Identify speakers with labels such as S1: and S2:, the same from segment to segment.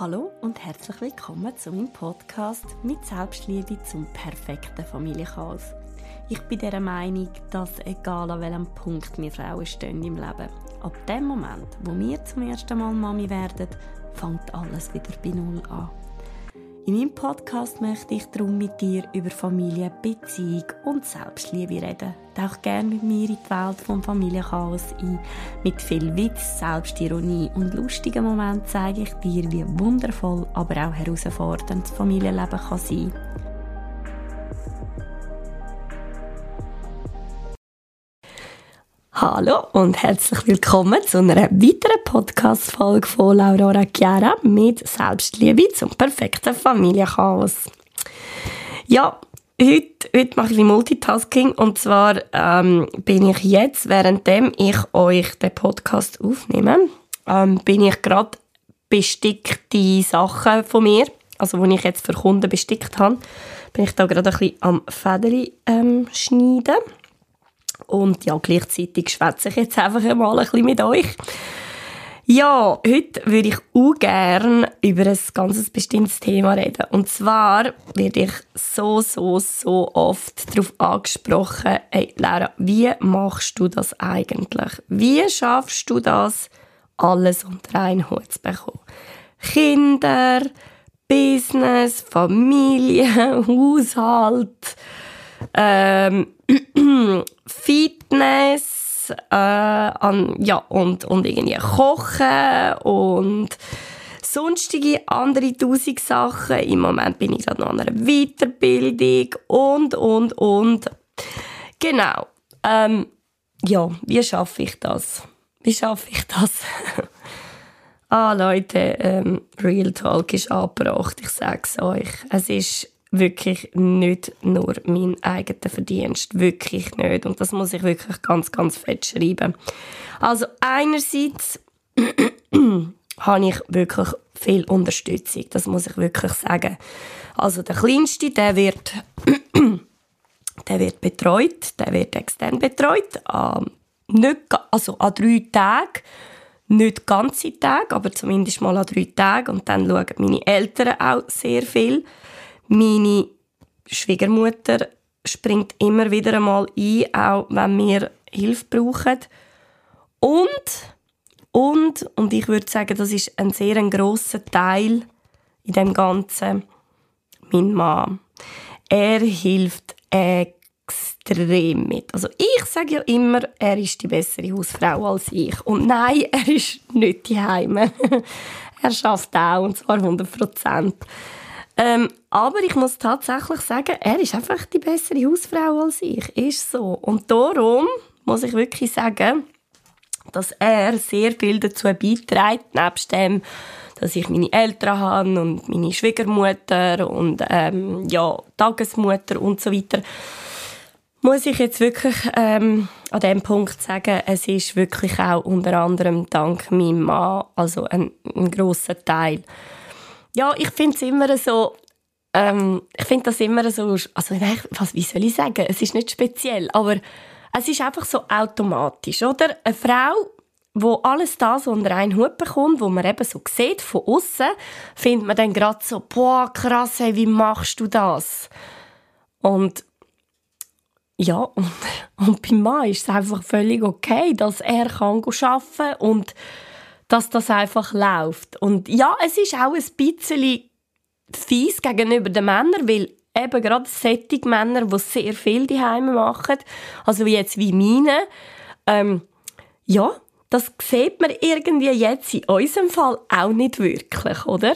S1: Hallo und herzlich willkommen zu meinem Podcast mit Selbstliebe zum perfekten Familienchaos. Ich bin der Meinung, dass egal an welchem Punkt wir Frauen stehen im Leben, ab dem Moment, wo wir zum ersten Mal Mami werden, fängt alles wieder bei Null an. In meinem Podcast möchte ich darum mit dir über Familie, Beziehung und Selbstliebe reden. Tauch gerne mit mir in die Welt vom Familienchaos ein. Mit viel Witz, Selbstironie und lustigen Momenten zeige ich dir, wie wundervoll, aber auch herausfordernd das Familienleben kann sein kann. Hallo und herzlich willkommen zu einer weiteren Podcast-Folge von Laura Chiara mit Selbstliebe zum perfekten Familienchaos. Ja, heute, heute mache ich Multitasking und zwar ähm, bin ich jetzt, währenddem ich euch den Podcast aufnehme, ähm, bin ich gerade bestickte Sachen von mir, also die ich jetzt für Kunden bestickt habe, bin ich da gerade ein bisschen am Federli ähm, schneiden und ja, gleichzeitig schwätze ich jetzt einfach mal ein bisschen mit euch. Ja, heute würde ich auch gerne über ein ganz bestimmtes Thema reden. Und zwar werde ich so, so, so oft darauf angesprochen, hey Laura, wie machst du das eigentlich? Wie schaffst du das, alles unter einen Hut zu bekommen? Kinder, Business, Familie, Haushalt, ähm, Fitness äh, an, ja, und, und irgendwie Kochen und sonstige andere tausend Sachen. Im Moment bin ich gerade noch an einer Weiterbildung und, und, und. Genau. Ähm, ja, wie schaffe ich das? Wie schaffe ich das? ah, Leute, ähm, Real Talk ist abgebracht. Ich sage es euch. Es ist wirklich nicht nur mein eigener Verdienst. Wirklich nicht. Und das muss ich wirklich ganz, ganz fett schreiben. Also einerseits habe ich wirklich viel Unterstützung. Das muss ich wirklich sagen. Also der Kleinste, der wird, der wird betreut, der wird extern betreut. An, nicht, also an drei Tagen nicht ganze Tage, aber zumindest mal an drei Tagen. Und dann schauen meine Eltern auch sehr viel. Meine Schwiegermutter springt immer wieder einmal ein, auch wenn wir Hilfe brauchen. Und, und, und ich würde sagen, das ist ein sehr ein grosser Teil in dem Ganzen, mein Mann. Er hilft extrem mit. Also ich sage ja immer, er ist die bessere Hausfrau als ich. Und nein, er ist nicht die Heime. er schafft auch, und zwar 100 Prozent. Ähm, aber ich muss tatsächlich sagen, er ist einfach die bessere Hausfrau als ich. Ist so. Und darum muss ich wirklich sagen, dass er sehr viel dazu beiträgt, nebst dem, dass ich meine Eltern habe und meine Schwiegermutter und ähm, ja, Tagesmutter und so weiter, muss ich jetzt wirklich ähm, an dem Punkt sagen, es ist wirklich auch unter anderem dank meinem Mann, also ein, ein grosser Teil ja, ich finde es immer so, ähm, ich finde das immer so, also was, wie soll ich sagen, es ist nicht speziell, aber es ist einfach so automatisch, oder? Eine Frau, wo alles das unter einen Hut bekommt, wo man eben so sieht von außen, findet man dann gerade so, boah, krass, hey, wie machst du das? Und ja, und, und beim Mann ist es einfach völlig okay, dass er kann arbeiten kann und dass das einfach läuft. Und ja, es ist auch ein bisschen fies gegenüber den Männern, weil eben gerade sättige Männer, die sehr viel daheim machen, also wie jetzt wie meine, ähm, ja, das sieht man irgendwie jetzt in unserem Fall auch nicht wirklich, oder?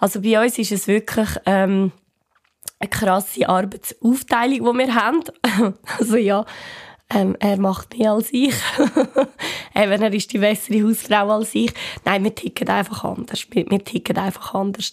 S1: Also bei uns ist es wirklich ähm, eine krasse Arbeitsaufteilung, die wir haben. also ja, ähm, er macht mehr als ich. Eben, er ist die bessere Hausfrau als ich. Nein, wir ticken einfach anders. Wir, wir ticken einfach anders.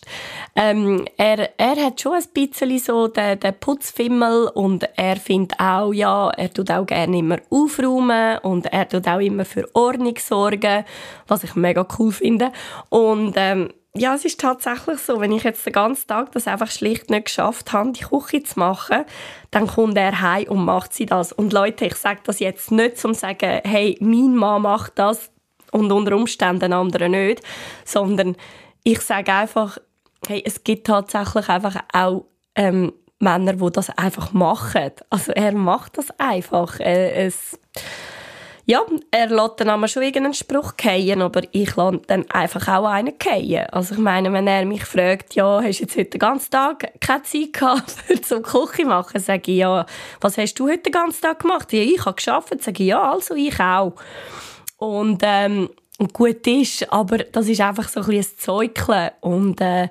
S1: Ähm, er, er hat schon ein bisschen so den, den Putzfimmel und er findet auch, ja, er tut auch gerne immer aufräumen und er tut auch immer für Ordnung sorgen, was ich mega cool finde. Und ähm, ja, es ist tatsächlich so, wenn ich jetzt den ganzen Tag das einfach schlicht nicht geschafft habe, die Küche zu machen, dann kommt er heim und macht sie das. Und Leute, ich sage das jetzt nicht, um zu sagen, hey, mein Mann macht das und unter Umständen andere nicht, sondern ich sage einfach, hey, es gibt tatsächlich einfach auch ähm, Männer, die das einfach machen. Also er macht das einfach. Äh, es, ja, er lässt dann einmal schon irgendeinen Spruch fallen, aber ich lasse dann einfach auch einen fallen. Also ich meine, wenn er mich fragt, ja, hast du jetzt heute den ganzen Tag keine Zeit gehabt, für zum Küche machen, sage ich, ja, was hast du heute den ganzen Tag gemacht? Ja, ich habe geschafft, sage ich, ja, also ich auch. Und, ähm, gut ist, aber das ist einfach so ein bisschen ein Zeugeln und äh,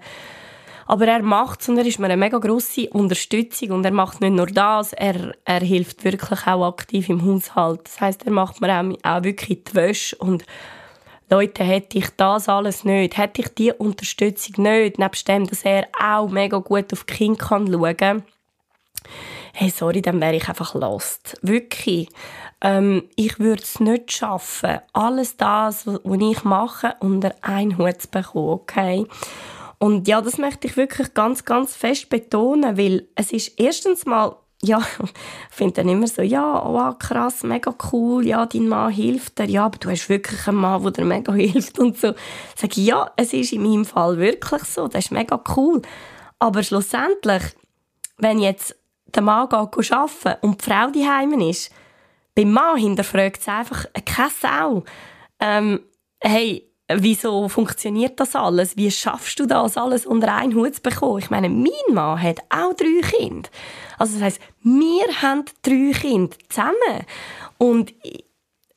S1: aber er macht es und er ist mir eine mega grosse Unterstützung und er macht nicht nur das, er, er hilft wirklich auch aktiv im Haushalt. Das heißt, er macht mir auch, auch wirklich die Wäsche und Leute, hätte ich das alles nicht, hätte ich die Unterstützung nicht, nebst dem, dass er auch mega gut auf die Kinder kann schauen kann, hey, sorry, dann wäre ich einfach lost. Wirklich. Ähm, ich würde es nicht schaffen, alles das, was ich mache, unter einen Hut zu bekommen, okay? Und ja, das möchte ich wirklich ganz, ganz fest betonen, weil es ist erstens mal ja, ich finde dann immer so, ja, oh, krass, mega cool, ja, dein Mann hilft dir, ja, aber du hast wirklich einen Mann, der dir mega hilft und so. Ich, ja, es ist in meinem Fall wirklich so, das ist mega cool. Aber schlussendlich, wenn jetzt der Mann geht arbeiten und die Frau daheim ist, beim Mann hinterfragt es einfach keine Sau. Ähm, hey, wieso funktioniert das alles? Wie schaffst du das alles unter einen Hut zu bekommen? Ich meine, mein Mann hat auch drei Kinder. Also das heißt, wir haben drei Kinder zusammen. Und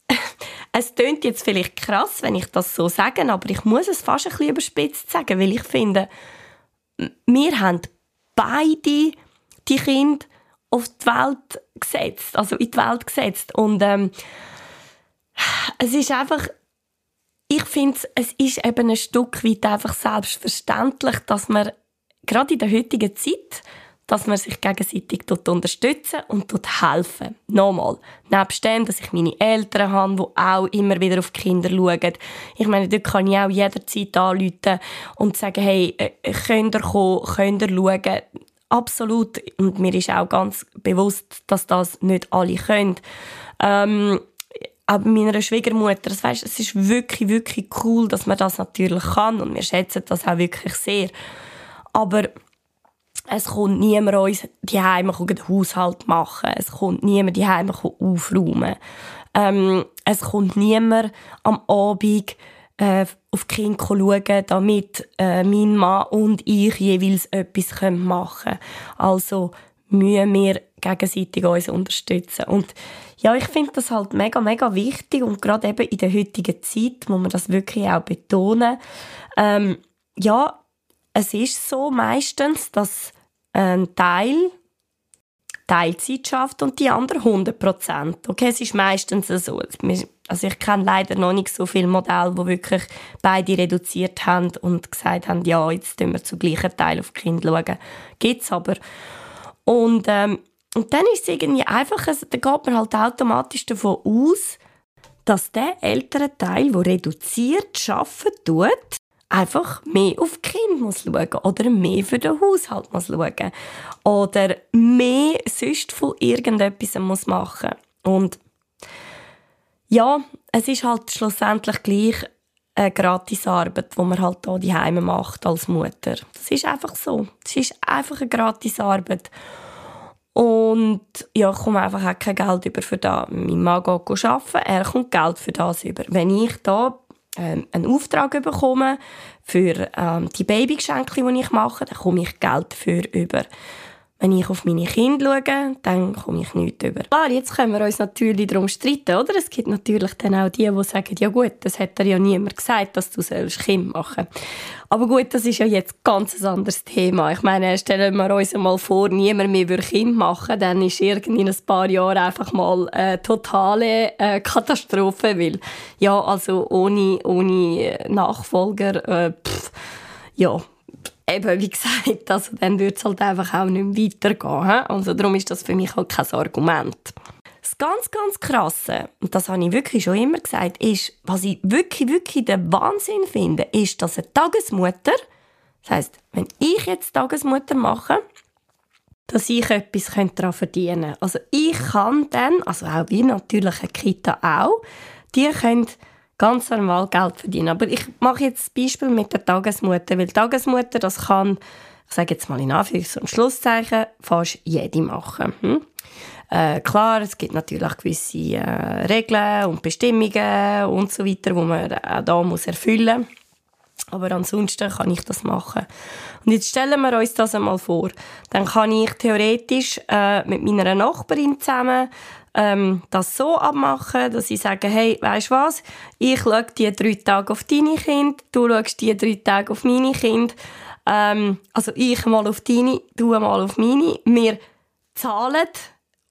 S1: es klingt jetzt vielleicht krass, wenn ich das so sage, aber ich muss es fast ein bisschen überspitzt sagen, weil ich finde, wir haben beide die Kinder auf die Welt gesetzt, also in die Welt gesetzt. Und ähm, es ist einfach ich finde, es ist eben ein Stück weit einfach selbstverständlich, dass man gerade in der heutigen Zeit, dass man sich gegenseitig unterstützen und helfen. Nochmal, nebst dem, dass ich meine Eltern habe, die auch immer wieder auf die Kinder schauen. Ich meine, dort kann ich auch jederzeit anrufen und sagen, hey, äh, könnt ihr kommen, könnt ihr schauen? Absolut. Und mir ist auch ganz bewusst, dass das nicht alle können. Ähm, bei meiner Schwiegermutter, das weißt, es ist wirklich, wirklich cool, dass man das natürlich kann und wir schätzen das auch wirklich sehr. Aber es kommt niemand uns die Heime den Haushalt machen. Es kommt niemand die Heime aufräumen. Ähm, es kommt niemand am Abend äh, auf die Kinder schauen, damit äh, mein Mann und ich jeweils etwas machen können. Also müssen wir gegenseitig uns unterstützen. Und ja, ich finde das halt mega, mega wichtig und gerade eben in der heutigen Zeit muss man das wirklich auch betonen. Ähm, ja, es ist so meistens, dass ein Teil Teilzeit schafft und die andere 100 Prozent. Okay, es ist meistens so. Also ich kenne leider noch nicht so viele Modelle, wo wirklich beide reduziert haben und gesagt haben, ja, jetzt tun wir zu gleichen Teil auf die Kinder schauen. Gibt's aber. Und ähm, und dann ist es irgendwie einfach, also, da geht man halt automatisch davon aus, dass der ältere Teil, der reduziert arbeiten tut, einfach mehr auf die Kinder muss schauen oder mehr für den Haushalt muss schauen oder mehr sonst von irgendetwas muss machen und ja, es ist halt schlussendlich gleich eine Gratisarbeit, die man halt hier die Heime macht als Mutter. Das ist einfach so. Es ist einfach eine Gratisarbeit. Und ja, ich komme einfach auch kein Geld über für das. Mein Mann geht arbeiten, er kommt Geld für das über. Wenn ich da ähm, einen Auftrag bekomme für ähm, die Babygeschenke, die ich mache, dann komme ich Geld dafür über. Wenn ich auf meine Kinder schaue, dann komme ich nicht über. Klar, jetzt können wir uns natürlich darum streiten, oder? Es gibt natürlich dann auch die, die sagen, ja gut, das hat ja niemand gesagt, dass du selbst Kind machen Aber gut, das ist ja jetzt ganz ein anderes Thema. Ich meine, stellen wir uns mal vor, niemand mehr würde Kind machen, dann ist irgendwie in ein paar Jahren einfach mal eine totale äh, Katastrophe, weil ja, also ohne, ohne Nachfolger, äh, pff, ja, eben, wie gesagt, also dann würde es halt einfach auch nicht mehr weitergehen. Also darum ist das für mich halt kein Argument. Das ganz, ganz Krasse, und das habe ich wirklich schon immer gesagt, ist, was ich wirklich, wirklich den Wahnsinn finde, ist, dass eine Tagesmutter, das heisst, wenn ich jetzt Tagesmutter mache, dass ich etwas daran verdienen könnte. Also ich kann dann, also auch wie natürlich eine Kita auch, die können ganz normal Geld verdienen. Aber ich mache jetzt das Beispiel mit der Tagesmutter, weil die Tagesmutter, das kann, ich sage jetzt mal in Anführungs- und Schlusszeichen, fast jede machen. Hm? Äh, klar, es gibt natürlich gewisse äh, Regeln und Bestimmungen und so weiter, wo man auch da muss erfüllen muss. Aber ansonsten kann ich das machen. Und jetzt stellen wir uns das einmal vor. Dann kann ich theoretisch äh, mit meiner Nachbarin zusammen ähm, das so abmachen, dass ich sage, hey, weißt was? Ich schaue die drei Tage auf deine Kinder, du schaust die drei Tage auf meine Kinder. Ähm, also ich mal auf deine, du mal auf meine. Wir zahlen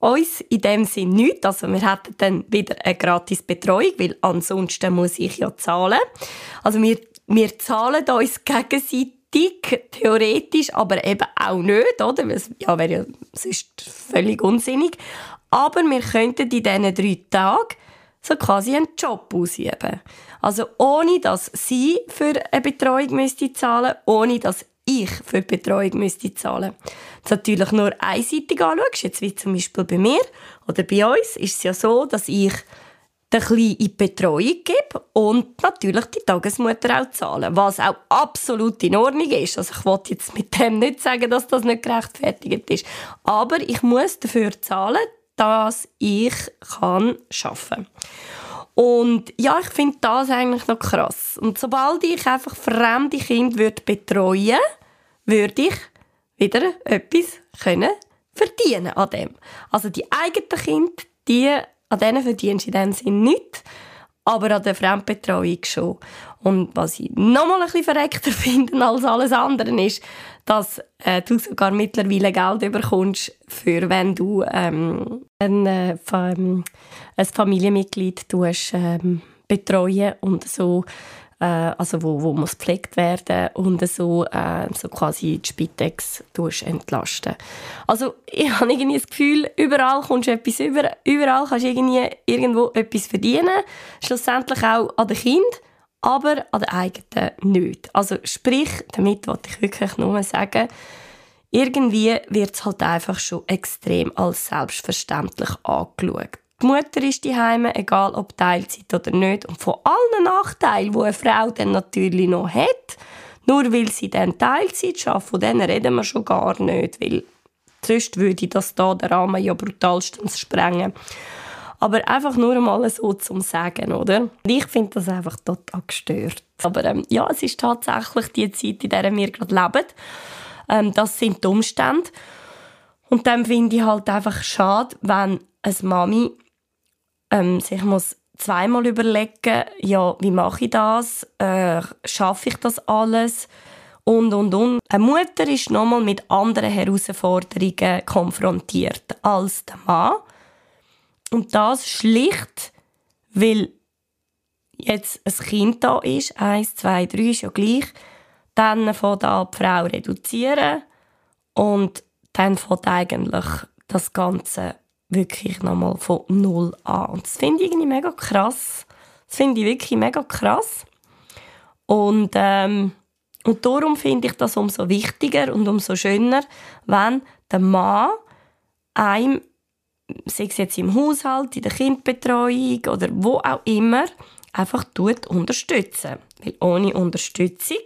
S1: uns in dem Sinn nichts. Also wir hätten dann wieder eine gratis Betreuung, weil ansonsten muss ich ja zahlen. Also wir wir zahlen uns gegenseitig, theoretisch, aber eben auch nicht, oder? Es ja, wäre ja sonst völlig unsinnig. Aber wir könnten in diesen drei Tagen so quasi einen Job ausüben. Also ohne, dass sie für eine Betreuung müsste zahlen, ohne dass ich für die Betreuung müsste zahlen. Das natürlich nur einseitig anschaust, jetzt wie zum Beispiel bei mir oder bei uns, ist es ja so, dass ich den Kleinen in die Betreuung gebe und natürlich die Tagesmutter auch zahlen, was auch absolut in Ordnung ist. Also ich wollte jetzt mit dem nicht sagen, dass das nicht gerechtfertigt ist, aber ich muss dafür zahlen, dass ich kann arbeiten und ja, ich finde das eigentlich noch krass. Und sobald ich einfach fremde Kinder würde betreuen würde ich wieder etwas können verdienen an dem. Also die eigenen Kinder, die an denen verdienst du in dem Sinn nichts, aber an der Fremdbetreuung schon. Und was ich noch mal ein bisschen verreckter finde als alles andere ist, dass äh, du sogar mittlerweile Geld bekommst, für wenn du ähm, ein, äh, ein Familienmitglied tust, ähm, betreuen und so äh, also wo, wo muss gepflegt werden und so, äh, so quasi die Spitex entlasten. Also ich habe irgendwie das Gefühl, überall kommst du etwas über, überall kannst du irgendwie irgendwo etwas verdienen, schlussendlich auch an den Kind, aber an den eigenen nicht. Also sprich, damit wollte ich wirklich nur sagen, irgendwie wird es halt einfach schon extrem als selbstverständlich angeschaut. Die Mutter ist die Heime, egal ob Teilzeit oder nicht. Und von allen Nachteilen, die eine Frau dann natürlich noch hat, nur weil sie dann Teilzeit schafft, von denen reden wir schon gar nicht, weil sonst würde das da den Rahmen ja brutalstens sprengen. Aber einfach nur einmal so zum Sagen, oder? Ich finde das einfach total gestört. Aber ähm, ja, es ist tatsächlich die Zeit, in der wir gerade leben. Ähm, das sind die Umstände. Und dann finde ich halt einfach schade, wenn eine Mami ähm, sich muss zweimal überlegen, ja, wie mache ich das? Äh, schaffe ich das alles? Und, und, und. Eine Mutter ist nochmal mit anderen Herausforderungen konfrontiert als der Mann. Und das schlicht, weil jetzt ein Kind da ist, eins, zwei, drei ist ja gleich, dann fängt an die Frau reduzieren und dann fängt eigentlich das Ganze wirklich nochmal von null an. Und das finde ich irgendwie mega krass. Das finde ich wirklich mega krass. Und, ähm, und darum finde ich das umso wichtiger und umso schöner, wenn der Mann einem, sei es jetzt im Haushalt, in der Kindbetreuung oder wo auch immer, einfach tut unterstützen. Weil ohne Unterstützung,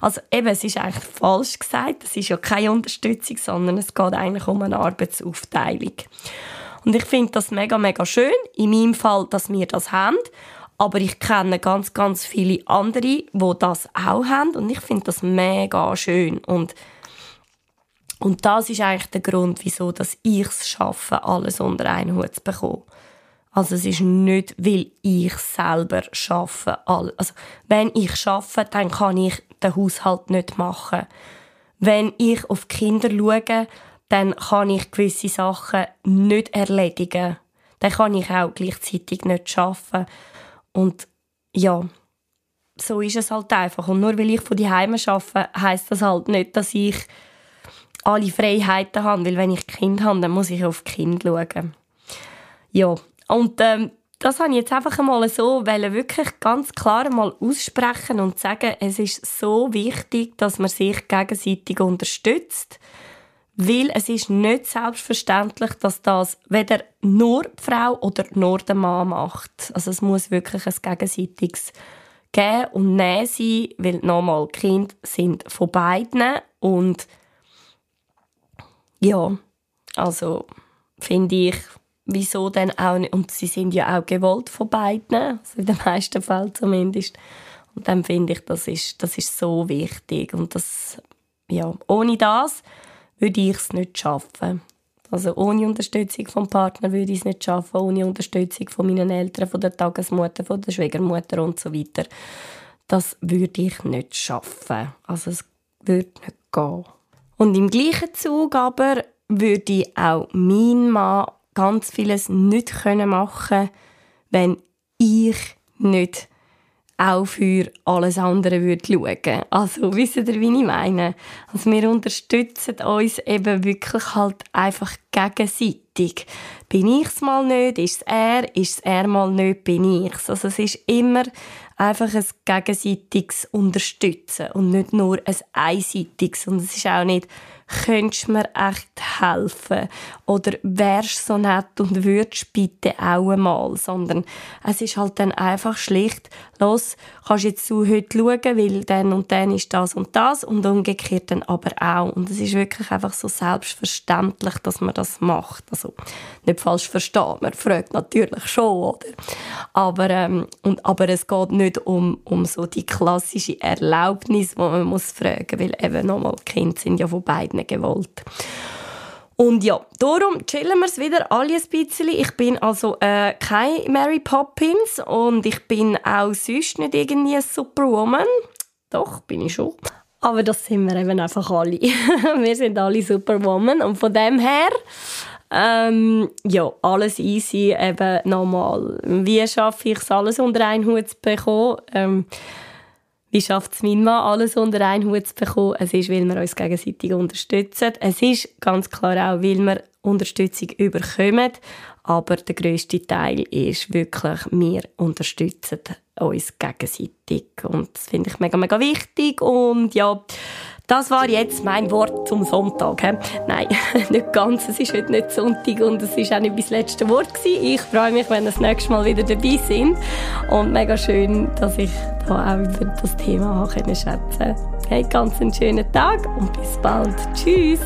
S1: also eben, es ist eigentlich falsch gesagt, es ist ja keine Unterstützung, sondern es geht eigentlich um eine Arbeitsaufteilung. Und ich finde das mega, mega schön. In meinem Fall, dass wir das haben. Aber ich kenne ganz, ganz viele andere, die das auch haben. Und ich finde das mega schön. Und, und das ist eigentlich der Grund, wieso ich es schaffe, alles unter einen Hut zu bekommen. Also es ist nicht, weil ich selber schaffe. Also wenn ich schaffe, dann kann ich den Haushalt nicht machen. Wenn ich auf die Kinder schaue, dann kann ich gewisse Sachen nicht erledigen. Dann kann ich auch gleichzeitig nicht arbeiten. Und ja, so ist es halt einfach. Und nur weil ich von die Heime arbeite, heisst das halt nicht, dass ich alle Freiheiten habe. Weil wenn ich Kind habe, dann muss ich auf Kind schauen. Ja, und ähm, das habe ich jetzt einfach einmal so weil wirklich ganz klar mal aussprechen und sagen, es ist so wichtig, dass man sich gegenseitig unterstützt weil es ist nicht selbstverständlich, dass das weder nur die Frau oder nur der Mann macht. Also es muss wirklich ein gegenseitiges geben und nehmen sein, weil nochmal, Kinder sind von beiden und ja, also finde ich, wieso denn auch nicht, und sie sind ja auch gewollt von beiden, also in den meisten Fällen zumindest. Und dann finde ich, das ist, das ist so wichtig und das, ja, ohne das würde ich es nicht schaffen. Also ohne Unterstützung vom Partner würde ich es nicht schaffen, ohne Unterstützung von meinen Eltern, von der Tagesmutter, von der Schwiegermutter und so weiter. Das würde ich nicht schaffen. Also es würde nicht gehen. Und im gleichen Zug aber würde auch mein Mann ganz vieles nicht machen können, wenn ich nicht auch für alles andere würde schauen. Also, wisst ihr, wie ich meine? Also, wir unterstützen uns eben wirklich halt einfach gegenseitig. Bin ich es mal nicht, ist es er, ist es er mal nicht, bin ich Also, es ist immer einfach ein gegenseitiges Unterstützen und nicht nur ein einseitiges. Und es ist auch nicht könntest du mir echt helfen? Oder wärst so nett und würdest bitte auch einmal? Sondern es ist halt dann einfach schlicht, los, kannst jetzt du heute schauen, weil dann und dann ist das und das und umgekehrt dann aber auch. Und es ist wirklich einfach so selbstverständlich, dass man das macht. Also, nicht falsch verstehen, man fragt natürlich schon, oder? Aber, ähm, und, aber es geht nicht um, um so die klassische Erlaubnis, die man muss fragen, weil eben nochmal, Kinder sind ja von beiden nicht gewollt. Und ja, darum chillen wir es wieder alle ein bisschen. Ich bin also äh, kein Mary Poppins und ich bin auch sonst nicht irgendwie eine Superwoman. Doch, bin ich schon. Aber das sind wir eben einfach alle. wir sind alle Superwoman und von dem her ähm, ja, alles easy, eben nochmal. Wie schaffe ich es, alles unter einen Hut zu bekommen? Ähm, wie schafft es mein Mann, alles unter einen Hut zu bekommen? Es ist, weil wir uns gegenseitig unterstützen. Es ist ganz klar auch, weil wir Unterstützung überkommen. Aber der grösste Teil ist wirklich, wir unterstützen uns gegenseitig. Und das finde ich mega, mega wichtig. Und ja, das war jetzt mein Wort zum Sonntag. He? Nein, nicht ganz. Es ist heute nicht Sonntag und es ist auch nicht das letzte Wort gewesen. Ich freue mich, wenn ihr das nächste Mal wieder dabei sind. Und mega schön, dass ich da auch über das Thema schätzen konnte. Hey, ganz einen schönen Tag und bis bald. Tschüss.